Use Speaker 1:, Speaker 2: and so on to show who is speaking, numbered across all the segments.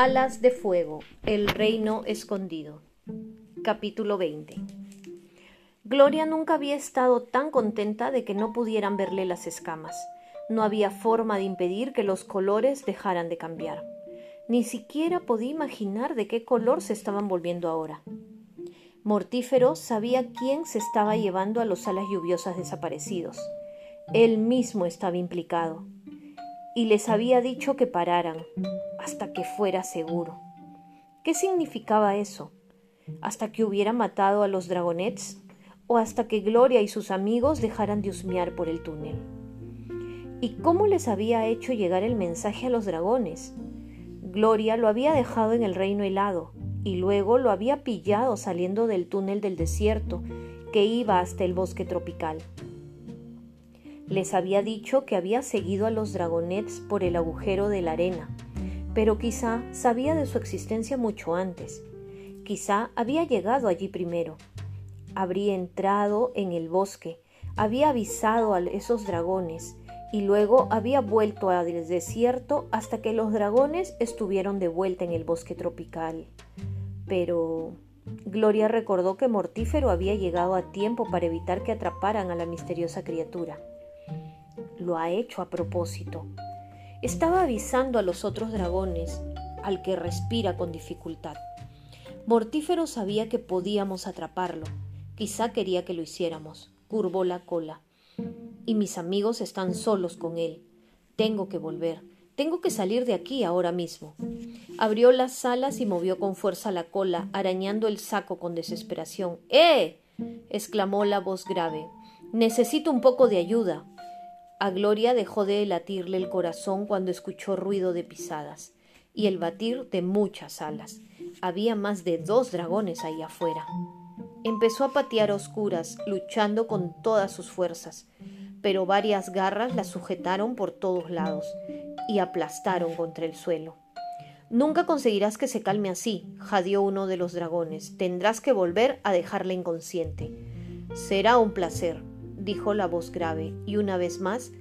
Speaker 1: Alas de Fuego, El Reino Escondido. Capítulo 20. Gloria nunca había estado tan contenta de que no pudieran verle las escamas. No había forma de impedir que los colores dejaran de cambiar. Ni siquiera podía imaginar de qué color se estaban volviendo ahora. Mortífero sabía quién se estaba llevando a los alas lluviosas desaparecidos. Él mismo estaba implicado. Y les había dicho que pararan, hasta que fuera seguro. ¿Qué significaba eso? ¿Hasta que hubiera matado a los dragonets? ¿O hasta que Gloria y sus amigos dejaran de husmear por el túnel? ¿Y cómo les había hecho llegar el mensaje a los dragones? Gloria lo había dejado en el reino helado y luego lo había pillado saliendo del túnel del desierto que iba hasta el bosque tropical. Les había dicho que había seguido a los dragonets por el agujero de la arena, pero quizá sabía de su existencia mucho antes. Quizá había llegado allí primero. Habría entrado en el bosque, había avisado a esos dragones y luego había vuelto al desierto hasta que los dragones estuvieron de vuelta en el bosque tropical. Pero Gloria recordó que Mortífero había llegado a tiempo para evitar que atraparan a la misteriosa criatura lo ha hecho a propósito. Estaba avisando a los otros dragones, al que respira con dificultad. Mortífero sabía que podíamos atraparlo. Quizá quería que lo hiciéramos. Curvó la cola. Y mis amigos están solos con él. Tengo que volver. Tengo que salir de aquí ahora mismo. Abrió las alas y movió con fuerza la cola, arañando el saco con desesperación. ¡Eh! exclamó la voz grave. Necesito un poco de ayuda. A Gloria dejó de latirle el corazón cuando escuchó ruido de pisadas y el batir de muchas alas. Había más de dos dragones ahí afuera. Empezó a patear oscuras, luchando con todas sus fuerzas, pero varias garras la sujetaron por todos lados y aplastaron contra el suelo. Nunca conseguirás que se calme así, jadeó uno de los dragones. Tendrás que volver a dejarla inconsciente. Será un placer, dijo la voz grave, y una vez más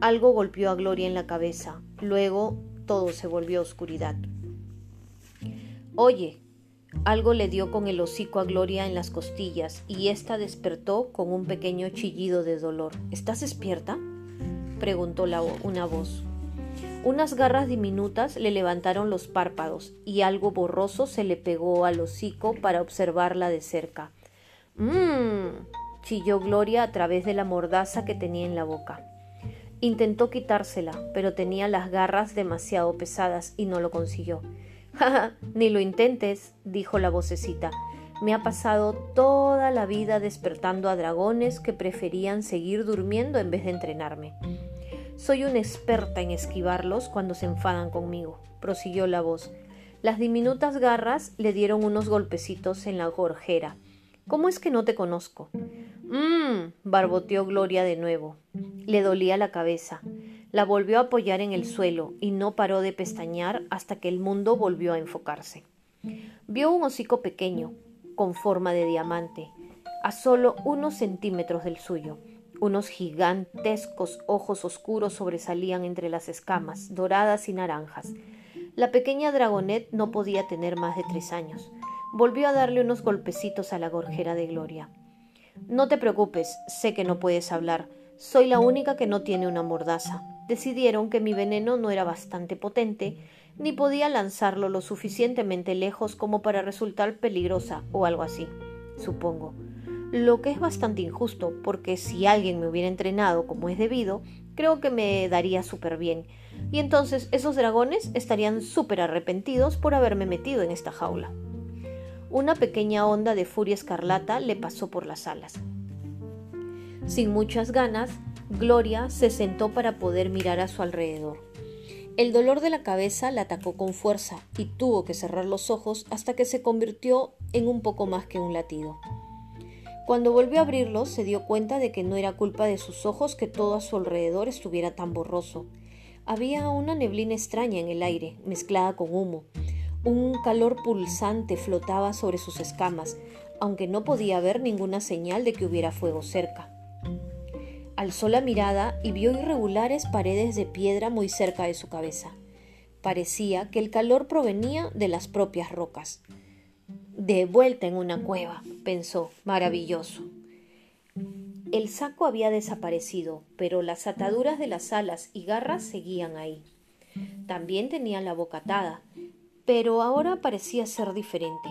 Speaker 1: algo golpeó a Gloria en la cabeza. Luego todo se volvió oscuridad. Oye, algo le dio con el hocico a Gloria en las costillas y ésta despertó con un pequeño chillido de dolor. ¿Estás despierta? preguntó la, una voz. Unas garras diminutas le levantaron los párpados y algo borroso se le pegó al hocico para observarla de cerca. Mmm, chilló Gloria a través de la mordaza que tenía en la boca. Intentó quitársela, pero tenía las garras demasiado pesadas y no lo consiguió. Ja, ni lo intentes, dijo la vocecita. Me ha pasado toda la vida despertando a dragones que preferían seguir durmiendo en vez de entrenarme. Soy una experta en esquivarlos cuando se enfadan conmigo, prosiguió la voz. Las diminutas garras le dieron unos golpecitos en la gorjera. ¿Cómo es que no te conozco? Mmm, barboteó Gloria de nuevo. Le dolía la cabeza. La volvió a apoyar en el suelo y no paró de pestañear hasta que el mundo volvió a enfocarse. Vio un hocico pequeño, con forma de diamante, a solo unos centímetros del suyo. Unos gigantescos ojos oscuros sobresalían entre las escamas, doradas y naranjas. La pequeña Dragonet no podía tener más de tres años. Volvió a darle unos golpecitos a la gorjera de Gloria. No te preocupes, sé que no puedes hablar. Soy la única que no tiene una mordaza. Decidieron que mi veneno no era bastante potente, ni podía lanzarlo lo suficientemente lejos como para resultar peligrosa o algo así, supongo. Lo que es bastante injusto, porque si alguien me hubiera entrenado como es debido, creo que me daría súper bien. Y entonces esos dragones estarían súper arrepentidos por haberme metido en esta jaula. Una pequeña onda de furia escarlata le pasó por las alas. Sin muchas ganas, Gloria se sentó para poder mirar a su alrededor. El dolor de la cabeza la atacó con fuerza y tuvo que cerrar los ojos hasta que se convirtió en un poco más que un latido. Cuando volvió a abrirlos se dio cuenta de que no era culpa de sus ojos que todo a su alrededor estuviera tan borroso. Había una neblina extraña en el aire, mezclada con humo, un calor pulsante flotaba sobre sus escamas, aunque no podía ver ninguna señal de que hubiera fuego cerca. Alzó la mirada y vio irregulares paredes de piedra muy cerca de su cabeza. Parecía que el calor provenía de las propias rocas. De vuelta en una cueva, pensó, maravilloso. El saco había desaparecido, pero las ataduras de las alas y garras seguían ahí. También tenía la boca atada, pero ahora parecía ser diferente.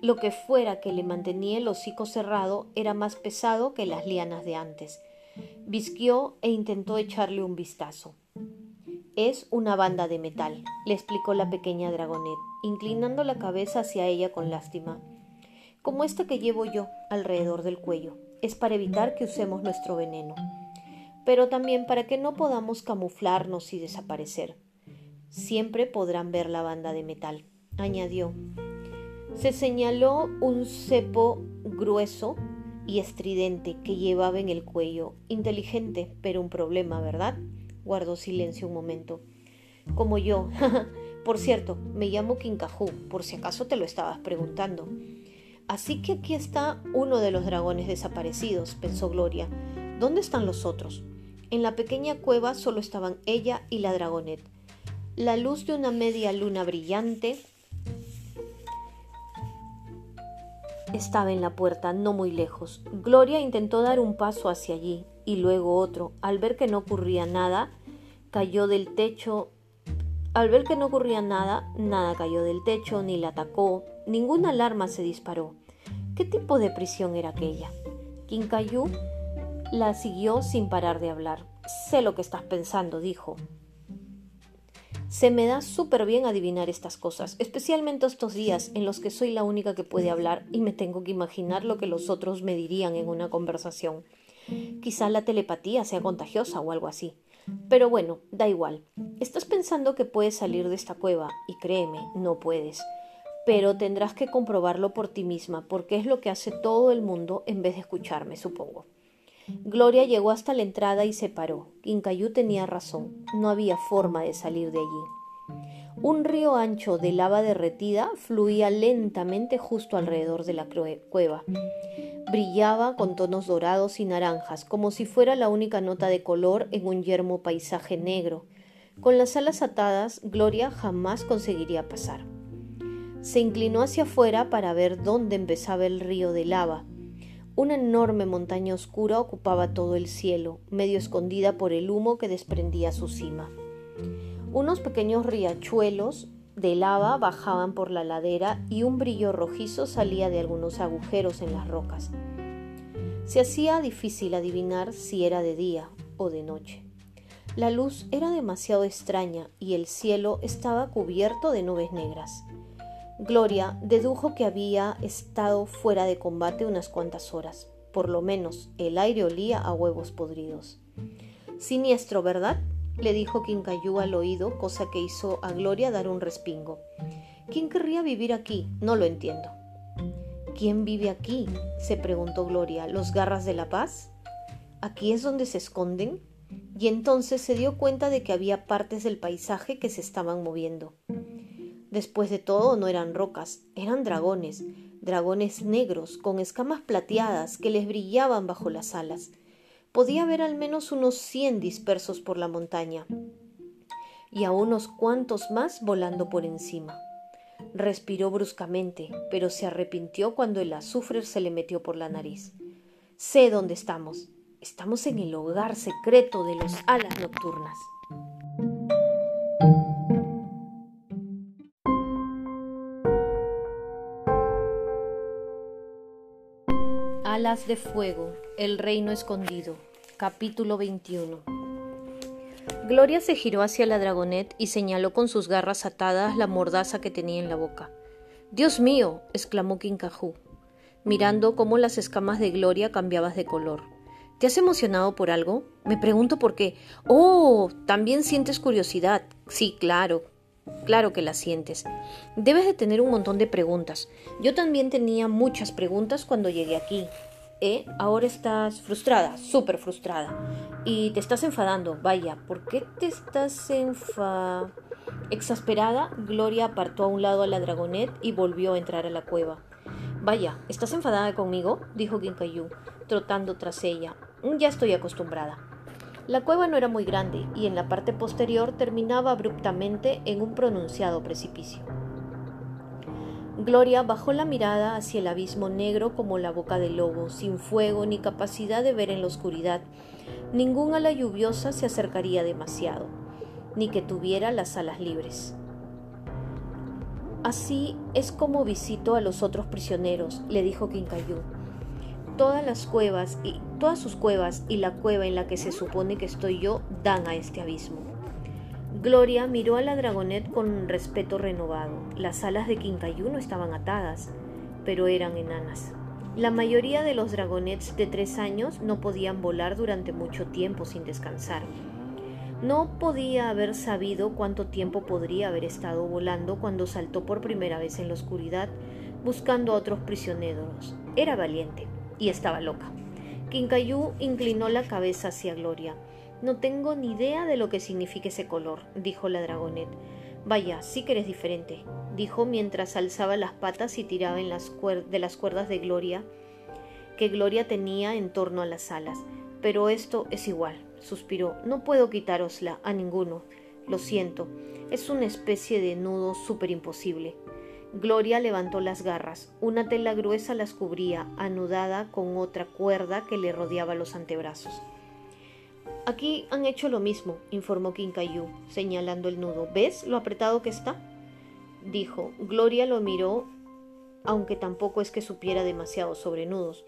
Speaker 1: Lo que fuera que le mantenía el hocico cerrado era más pesado que las lianas de antes. Visquió e intentó echarle un vistazo. Es una banda de metal, le explicó la pequeña dragonet, inclinando la cabeza hacia ella con lástima. Como esta que llevo yo alrededor del cuello. Es para evitar que usemos nuestro veneno. Pero también para que no podamos camuflarnos y desaparecer. Siempre podrán ver la banda de metal, añadió. Se señaló un cepo grueso y estridente que llevaba en el cuello. Inteligente, pero un problema, ¿verdad? Guardó silencio un momento. Como yo. por cierto, me llamo Kinkahu, por si acaso te lo estabas preguntando. Así que aquí está uno de los dragones desaparecidos, pensó Gloria. ¿Dónde están los otros? En la pequeña cueva solo estaban ella y la dragonet. La luz de una media luna brillante estaba en la puerta, no muy lejos. Gloria intentó dar un paso hacia allí y luego otro. Al ver que no ocurría nada, cayó del techo. Al ver que no ocurría nada, nada cayó del techo, ni la atacó, ninguna alarma se disparó. ¿Qué tipo de prisión era aquella? Kinkayu la siguió sin parar de hablar. Sé lo que estás pensando, dijo. Se me da súper bien adivinar estas cosas, especialmente estos días en los que soy la única que puede hablar y me tengo que imaginar lo que los otros me dirían en una conversación. Quizá la telepatía sea contagiosa o algo así. Pero bueno, da igual. Estás pensando que puedes salir de esta cueva y créeme, no puedes. Pero tendrás que comprobarlo por ti misma, porque es lo que hace todo el mundo en vez de escucharme, supongo. Gloria llegó hasta la entrada y se paró. Quincayú tenía razón. No había forma de salir de allí. Un río ancho de lava derretida fluía lentamente justo alrededor de la cueva. Brillaba con tonos dorados y naranjas, como si fuera la única nota de color en un yermo paisaje negro. Con las alas atadas, Gloria jamás conseguiría pasar. Se inclinó hacia afuera para ver dónde empezaba el río de lava. Una enorme montaña oscura ocupaba todo el cielo, medio escondida por el humo que desprendía su cima. Unos pequeños riachuelos de lava bajaban por la ladera y un brillo rojizo salía de algunos agujeros en las rocas. Se hacía difícil adivinar si era de día o de noche. La luz era demasiado extraña y el cielo estaba cubierto de nubes negras. Gloria dedujo que había estado fuera de combate unas cuantas horas. Por lo menos el aire olía a huevos podridos. Siniestro, ¿verdad? le dijo Quincayú al oído, cosa que hizo a Gloria dar un respingo. ¿Quién querría vivir aquí? No lo entiendo. ¿Quién vive aquí? se preguntó Gloria. ¿Los garras de la paz? ¿Aquí es donde se esconden? Y entonces se dio cuenta de que había partes del paisaje que se estaban moviendo. Después de todo, no eran rocas, eran dragones, dragones negros con escamas plateadas que les brillaban bajo las alas. Podía ver al menos unos cien dispersos por la montaña y a unos cuantos más volando por encima. Respiró bruscamente, pero se arrepintió cuando el azufre se le metió por la nariz. Sé dónde estamos. Estamos en el hogar secreto de los alas nocturnas. De Fuego, El Reino Escondido, capítulo 21. Gloria se giró hacia la dragonet y señaló con sus garras atadas la mordaza que tenía en la boca. Dios mío, exclamó Kinkahu, mirando cómo las escamas de Gloria cambiaban de color. ¿Te has emocionado por algo? Me pregunto por qué. Oh, también sientes curiosidad. Sí, claro, Claro que la sientes. Debes de tener un montón de preguntas. Yo también tenía muchas preguntas cuando llegué aquí. ¿Eh? Ahora estás frustrada, súper frustrada. Y te estás enfadando. Vaya, ¿por qué te estás enfa... Exasperada, Gloria apartó a un lado a la dragonet y volvió a entrar a la cueva. Vaya, ¿estás enfadada conmigo? dijo Ginkayu, trotando tras ella. Ya estoy acostumbrada. La cueva no era muy grande y en la parte posterior terminaba abruptamente en un pronunciado precipicio. Gloria bajó la mirada hacia el abismo negro como la boca del lobo, sin fuego ni capacidad de ver en la oscuridad. Ningún ala lluviosa se acercaría demasiado, ni que tuviera las alas libres. Así es como visito a los otros prisioneros, le dijo Quincayú. Todas las cuevas y todas sus cuevas y la cueva en la que se supone que estoy yo dan a este abismo. Gloria miró a la dragonet con respeto renovado. Las alas de Quincayú no estaban atadas, pero eran enanas. La mayoría de los dragonets de tres años no podían volar durante mucho tiempo sin descansar. No podía haber sabido cuánto tiempo podría haber estado volando cuando saltó por primera vez en la oscuridad buscando a otros prisioneros. Era valiente y estaba loca. Quincayú inclinó la cabeza hacia Gloria. No tengo ni idea de lo que significa ese color, dijo la dragonet. Vaya, sí que eres diferente, dijo mientras alzaba las patas y tiraba en las de las cuerdas de Gloria que Gloria tenía en torno a las alas. Pero esto es igual, suspiró. No puedo quitárosla a ninguno. Lo siento. Es una especie de nudo súper imposible. Gloria levantó las garras. Una tela gruesa las cubría, anudada con otra cuerda que le rodeaba los antebrazos. Aquí han hecho lo mismo, informó Quincayú, señalando el nudo. ¿Ves lo apretado que está? Dijo. Gloria lo miró, aunque tampoco es que supiera demasiado sobre nudos.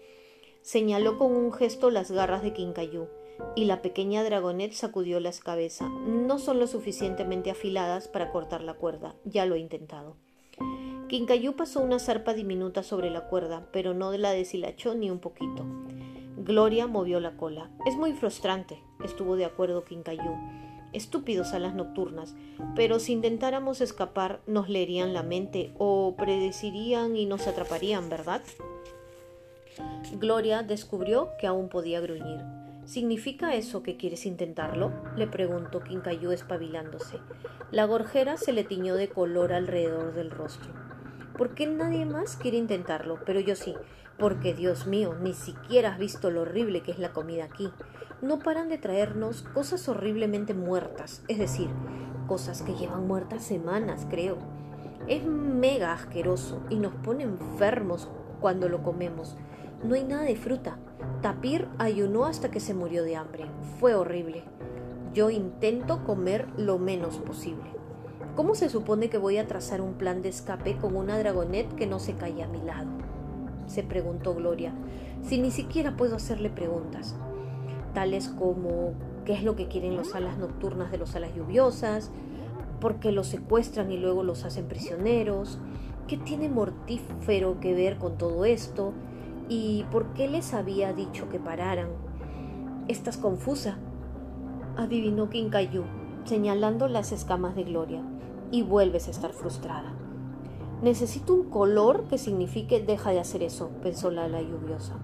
Speaker 1: Señaló con un gesto las garras de Quincayú, y la pequeña dragonet sacudió las cabezas. No son lo suficientemente afiladas para cortar la cuerda. Ya lo he intentado. Quincayú pasó una zarpa diminuta sobre la cuerda, pero no la deshilachó ni un poquito. Gloria movió la cola. Es muy frustrante, estuvo de acuerdo Quincayú. Estúpidos a las nocturnas, pero si intentáramos escapar nos leerían la mente o predecirían y nos atraparían, ¿verdad? Gloria descubrió que aún podía gruñir. ¿Significa eso que quieres intentarlo? le preguntó Quincayú espabilándose. La gorjera se le tiñó de color alrededor del rostro. ¿Por qué nadie más quiere intentarlo? Pero yo sí porque Dios mío, ni siquiera has visto lo horrible que es la comida aquí. No paran de traernos cosas horriblemente muertas, es decir, cosas que llevan muertas semanas, creo. Es mega asqueroso y nos pone enfermos cuando lo comemos. No hay nada de fruta. Tapir ayunó hasta que se murió de hambre. Fue horrible. Yo intento comer lo menos posible. ¿Cómo se supone que voy a trazar un plan de escape con una dragonet que no se cae a mi lado? Se preguntó Gloria, si ni siquiera puedo hacerle preguntas, tales como qué es lo que quieren los alas nocturnas de los alas lluviosas, por qué los secuestran y luego los hacen prisioneros, qué tiene mortífero que ver con todo esto y por qué les había dicho que pararan. Estás confusa, adivinó Quincayú, señalando las escamas de Gloria, y vuelves a estar frustrada. Necesito un color que signifique deja de hacer eso, pensó Lala lluviosa.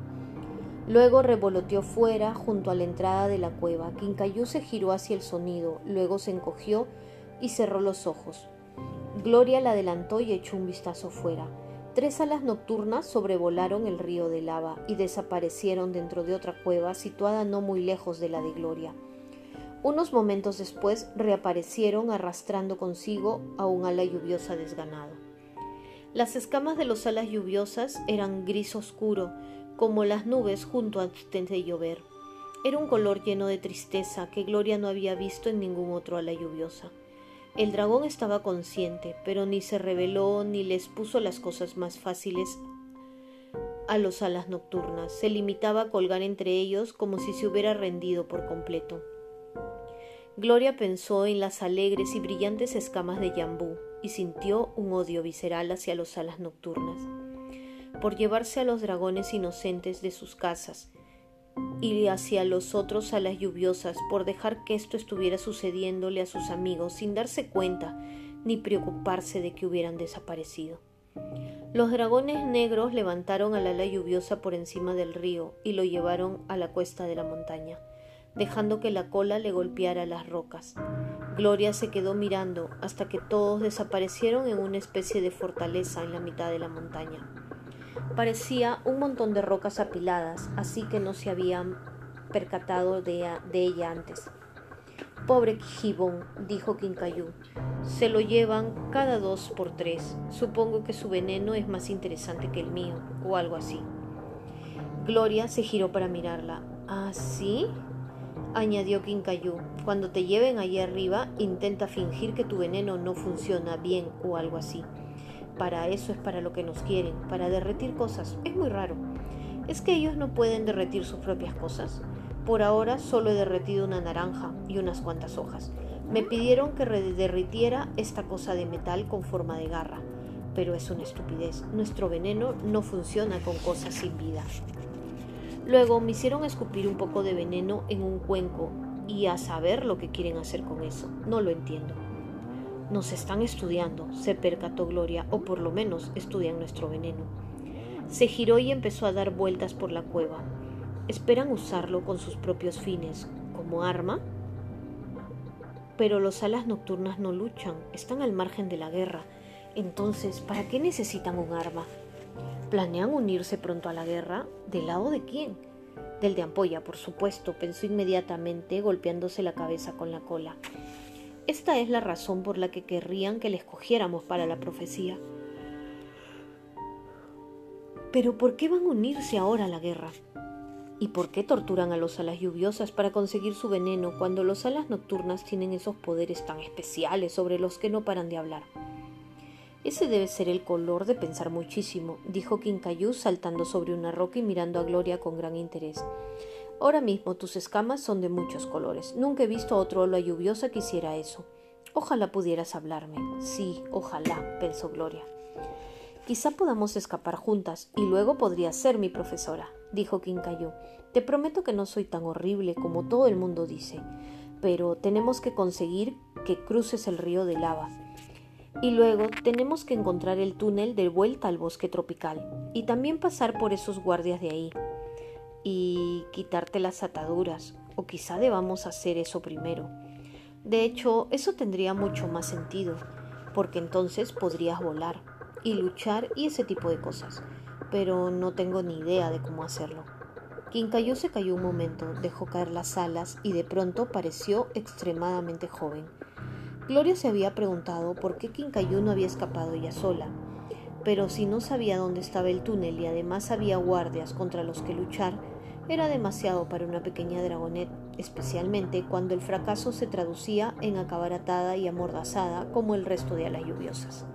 Speaker 1: Luego revoloteó fuera, junto a la entrada de la cueva. Quincayú se giró hacia el sonido, luego se encogió y cerró los ojos. Gloria la adelantó y echó un vistazo fuera. Tres alas nocturnas sobrevolaron el río de lava y desaparecieron dentro de otra cueva situada no muy lejos de la de Gloria. Unos momentos después reaparecieron arrastrando consigo a un ala lluviosa desganado. Las escamas de los alas lluviosas eran gris oscuro, como las nubes junto antes de llover. Era un color lleno de tristeza que Gloria no había visto en ningún otro ala lluviosa. El dragón estaba consciente, pero ni se reveló ni les puso las cosas más fáciles a los alas nocturnas. Se limitaba a colgar entre ellos como si se hubiera rendido por completo. Gloria pensó en las alegres y brillantes escamas de Yambú, y sintió un odio visceral hacia los alas nocturnas, por llevarse a los dragones inocentes de sus casas, y hacia los otros alas lluviosas, por dejar que esto estuviera sucediéndole a sus amigos sin darse cuenta ni preocuparse de que hubieran desaparecido. Los dragones negros levantaron al ala lluviosa por encima del río y lo llevaron a la cuesta de la montaña dejando que la cola le golpeara las rocas. Gloria se quedó mirando hasta que todos desaparecieron en una especie de fortaleza en la mitad de la montaña. Parecía un montón de rocas apiladas, así que no se habían percatado de, ella antes. Pobre gibón, dijo Quincayú. Se lo llevan cada dos por tres. Supongo que su veneno es más interesante que el mío, o algo así. Gloria se giró para mirarla. ¿Ah, sí? Añadió Quincayú. Cuando te lleven allí arriba, intenta fingir que tu veneno no funciona bien o algo así. Para eso es para lo que nos quieren, para derretir cosas. Es muy raro. ¿Es que ellos no pueden derretir sus propias cosas? Por ahora solo he derretido una naranja y unas cuantas hojas. Me pidieron que derritiera esta cosa de metal con forma de garra, pero es una estupidez. Nuestro veneno no funciona con cosas sin vida. Luego me hicieron escupir un poco de veneno en un cuenco y a saber lo que quieren hacer con eso. No lo entiendo. Nos están estudiando, se percató Gloria, o por lo menos estudian nuestro veneno. Se giró y empezó a dar vueltas por la cueva. ¿Esperan usarlo con sus propios fines, como arma? Pero los alas nocturnas no luchan, están al margen de la guerra. Entonces, ¿para qué necesitan un arma? ¿Planean unirse pronto a la guerra? ¿Del lado de quién? Del de Ampolla, por supuesto, pensó inmediatamente, golpeándose la cabeza con la cola. Esta es la razón por la que querrían que le escogiéramos para la profecía. Pero ¿por qué van a unirse ahora a la guerra? ¿Y por qué torturan a los alas lluviosas para conseguir su veneno cuando los alas nocturnas tienen esos poderes tan especiales sobre los que no paran de hablar? Ese debe ser el color de pensar muchísimo, dijo Quincayú saltando sobre una roca y mirando a Gloria con gran interés. Ahora mismo tus escamas son de muchos colores. Nunca he visto a otro ola lluviosa que hiciera eso. Ojalá pudieras hablarme. Sí, ojalá, pensó Gloria. Quizá podamos escapar juntas y luego podrías ser mi profesora, dijo Quincayú. Te prometo que no soy tan horrible como todo el mundo dice, pero tenemos que conseguir que cruces el río de lava. Y luego tenemos que encontrar el túnel de vuelta al bosque tropical y también pasar por esos guardias de ahí y quitarte las ataduras, o quizá debamos hacer eso primero. De hecho, eso tendría mucho más sentido, porque entonces podrías volar y luchar y ese tipo de cosas, pero no tengo ni idea de cómo hacerlo. Quincayú se cayó un momento, dejó caer las alas y de pronto pareció extremadamente joven. Gloria se había preguntado por qué Quincayú no había escapado ella sola, pero si no sabía dónde estaba el túnel y además había guardias contra los que luchar, era demasiado para una pequeña dragonet, especialmente cuando el fracaso se traducía en acabar atada y amordazada como el resto de alas lluviosas.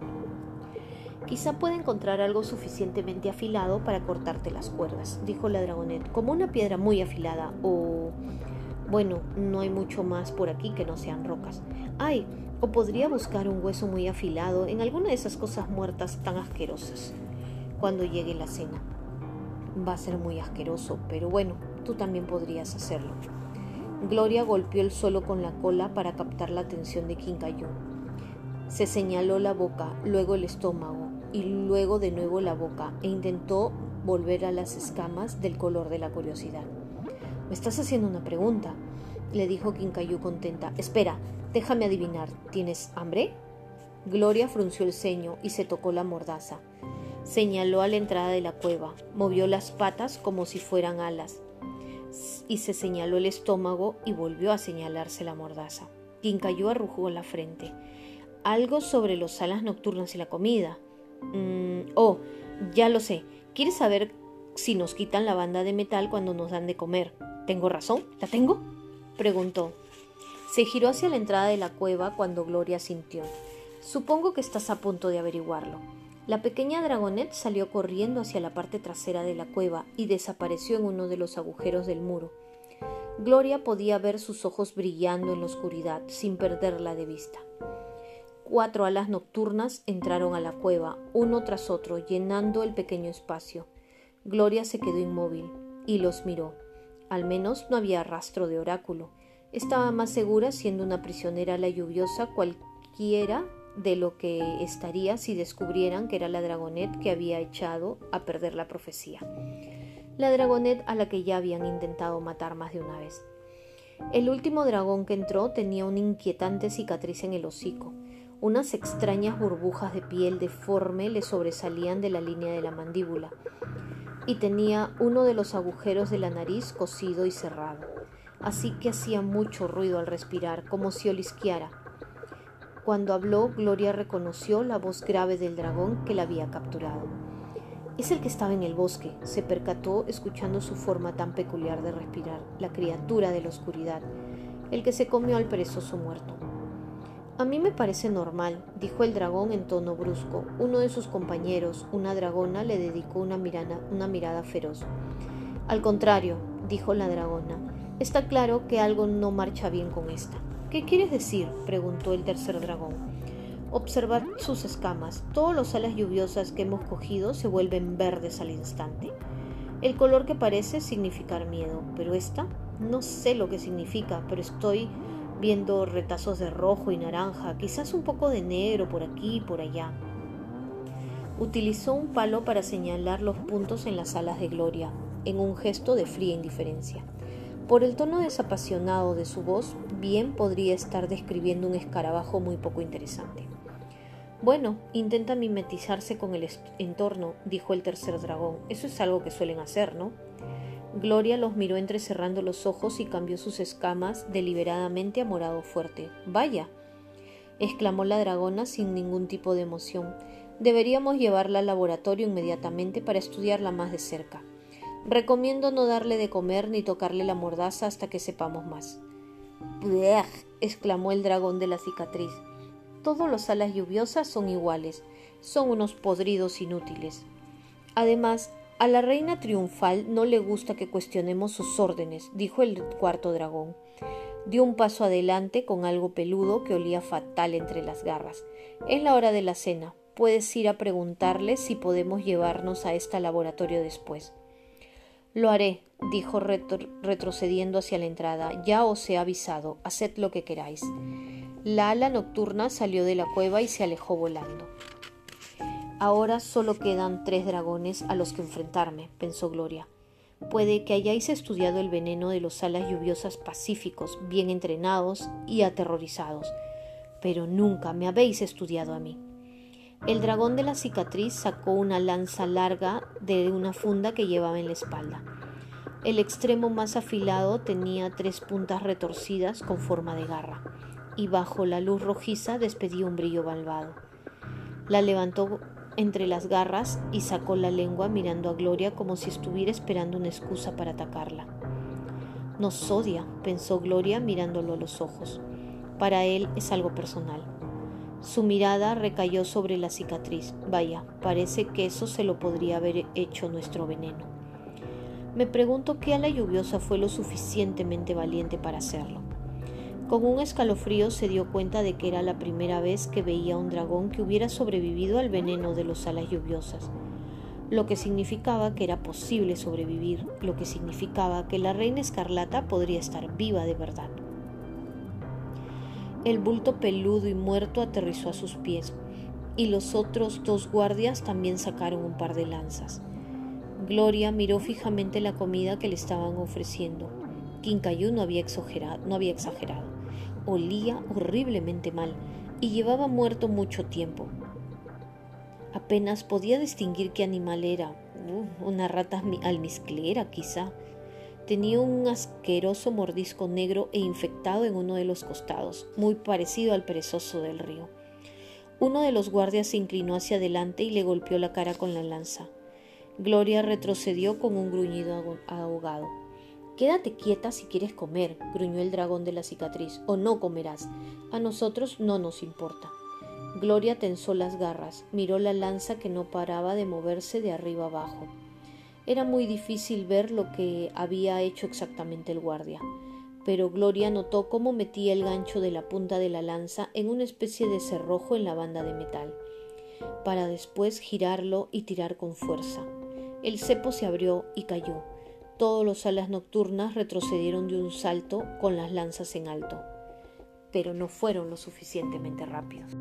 Speaker 1: Quizá pueda encontrar algo suficientemente afilado para cortarte las cuerdas, dijo la dragonet, como una piedra muy afilada o... Bueno, no hay mucho más por aquí que no sean rocas. Ay, o podría buscar un hueso muy afilado en alguna de esas cosas muertas tan asquerosas cuando llegue la cena. Va a ser muy asqueroso, pero bueno, tú también podrías hacerlo. Gloria golpeó el suelo con la cola para captar la atención de Quincayú. Se señaló la boca, luego el estómago y luego de nuevo la boca e intentó volver a las escamas del color de la curiosidad. ¿Me estás haciendo una pregunta? le dijo Quincayú contenta. Espera, Déjame adivinar, ¿tienes hambre? Gloria frunció el ceño y se tocó la mordaza. Señaló a la entrada de la cueva, movió las patas como si fueran alas, y se señaló el estómago y volvió a señalarse la mordaza. Quincayú arrugó la frente. Algo sobre los alas nocturnas y la comida. Mm, oh, ya lo sé. ¿Quieres saber si nos quitan la banda de metal cuando nos dan de comer? ¿Tengo razón? ¿La tengo? preguntó. Se giró hacia la entrada de la cueva cuando Gloria sintió. Supongo que estás a punto de averiguarlo. La pequeña dragonet salió corriendo hacia la parte trasera de la cueva y desapareció en uno de los agujeros del muro. Gloria podía ver sus ojos brillando en la oscuridad sin perderla de vista. Cuatro alas nocturnas entraron a la cueva, uno tras otro, llenando el pequeño espacio. Gloria se quedó inmóvil y los miró. Al menos no había rastro de oráculo. Estaba más segura siendo una prisionera la lluviosa cualquiera de lo que estaría si descubrieran que era la dragonet que había echado a perder la profecía. La dragonet a la que ya habían intentado matar más de una vez. El último dragón que entró tenía una inquietante cicatriz en el hocico. Unas extrañas burbujas de piel deforme le sobresalían de la línea de la mandíbula. Y tenía uno de los agujeros de la nariz cosido y cerrado, así que hacía mucho ruido al respirar, como si olisqueara. Cuando habló, Gloria reconoció la voz grave del dragón que la había capturado. Es el que estaba en el bosque, se percató escuchando su forma tan peculiar de respirar, la criatura de la oscuridad, el que se comió al perezoso muerto. A mí me parece normal, dijo el dragón en tono brusco. Uno de sus compañeros, una dragona, le dedicó una mirada, feroz. Al contrario, dijo la dragona, está claro que algo no marcha bien con esta. ¿Qué quieres decir? preguntó el tercer dragón. Observar sus escamas. Todas las alas lluviosas que hemos cogido se vuelven verdes al instante. El color que parece significar miedo, pero esta no sé lo que significa, pero estoy viendo retazos de rojo y naranja, quizás un poco de negro por aquí y por allá. Utilizó un palo para señalar los puntos en las alas de Gloria, en un gesto de fría indiferencia. Por el tono desapasionado de su voz, bien podría estar describiendo un escarabajo muy poco interesante. Bueno, intenta mimetizarse con el entorno, dijo el tercer dragón. Eso es algo que suelen hacer, ¿no? Gloria los miró entrecerrando los ojos y cambió sus escamas deliberadamente a morado fuerte. Vaya. exclamó la dragona sin ningún tipo de emoción. Deberíamos llevarla al laboratorio inmediatamente para estudiarla más de cerca. Recomiendo no darle de comer ni tocarle la mordaza hasta que sepamos más. ¡Blech! exclamó el dragón de la cicatriz. Todos los alas lluviosas son iguales. Son unos podridos inútiles. Además, a la reina triunfal no le gusta que cuestionemos sus órdenes, dijo el cuarto dragón. Dio un paso adelante con algo peludo que olía fatal entre las garras. Es la hora de la cena. Puedes ir a preguntarle si podemos llevarnos a este laboratorio después. Lo haré, dijo retrocediendo hacia la entrada. Ya os he avisado. Haced lo que queráis. La ala nocturna salió de la cueva y se alejó volando. Ahora solo quedan tres dragones a los que enfrentarme, pensó Gloria. Puede que hayáis estudiado el veneno de los alas lluviosas pacíficos, bien entrenados y aterrorizados, pero nunca me habéis estudiado a mí. El dragón de la cicatriz sacó una lanza larga de una funda que llevaba en la espalda. El extremo más afilado tenía tres puntas retorcidas con forma de garra, y bajo la luz rojiza despedía un brillo malvado. La levantó entre las garras y sacó la lengua mirando a Gloria como si estuviera esperando una excusa para atacarla. Nos odia, pensó Gloria mirándolo a los ojos. Para él es algo personal. Su mirada recayó sobre la cicatriz. Vaya, parece que eso se lo podría haber hecho nuestro veneno. Me pregunto qué ala lluviosa fue lo suficientemente valiente para hacerlo. Con un escalofrío se dio cuenta de que era la primera vez que veía un dragón que hubiera sobrevivido al veneno de los alas lluviosas, lo que significaba que era posible sobrevivir, lo que significaba que la reina escarlata podría estar viva de verdad. El bulto peludo y muerto aterrizó a sus pies, y los otros dos guardias también sacaron un par de lanzas. Gloria miró fijamente la comida que le estaban ofreciendo. Quincayú no había exagerado. No había exagerado olía horriblemente mal y llevaba muerto mucho tiempo. Apenas podía distinguir qué animal era. Una rata almizclera, quizá. Tenía un asqueroso mordisco negro e infectado en uno de los costados, muy parecido al perezoso del río. Uno de los guardias se inclinó hacia adelante y le golpeó la cara con la lanza. Gloria retrocedió con un gruñido ahogado. Quédate quieta si quieres comer, gruñó el dragón de la cicatriz, o no comerás. A nosotros no nos importa. Gloria tensó las garras, miró la lanza que no paraba de moverse de arriba abajo. Era muy difícil ver lo que había hecho exactamente el guardia, pero Gloria notó cómo metía el gancho de la punta de la lanza en una especie de cerrojo en la banda de metal, para después girarlo y tirar con fuerza. El cepo se abrió y cayó todos los alas nocturnas retrocedieron de un salto con las lanzas en alto, pero no fueron lo suficientemente rápidos.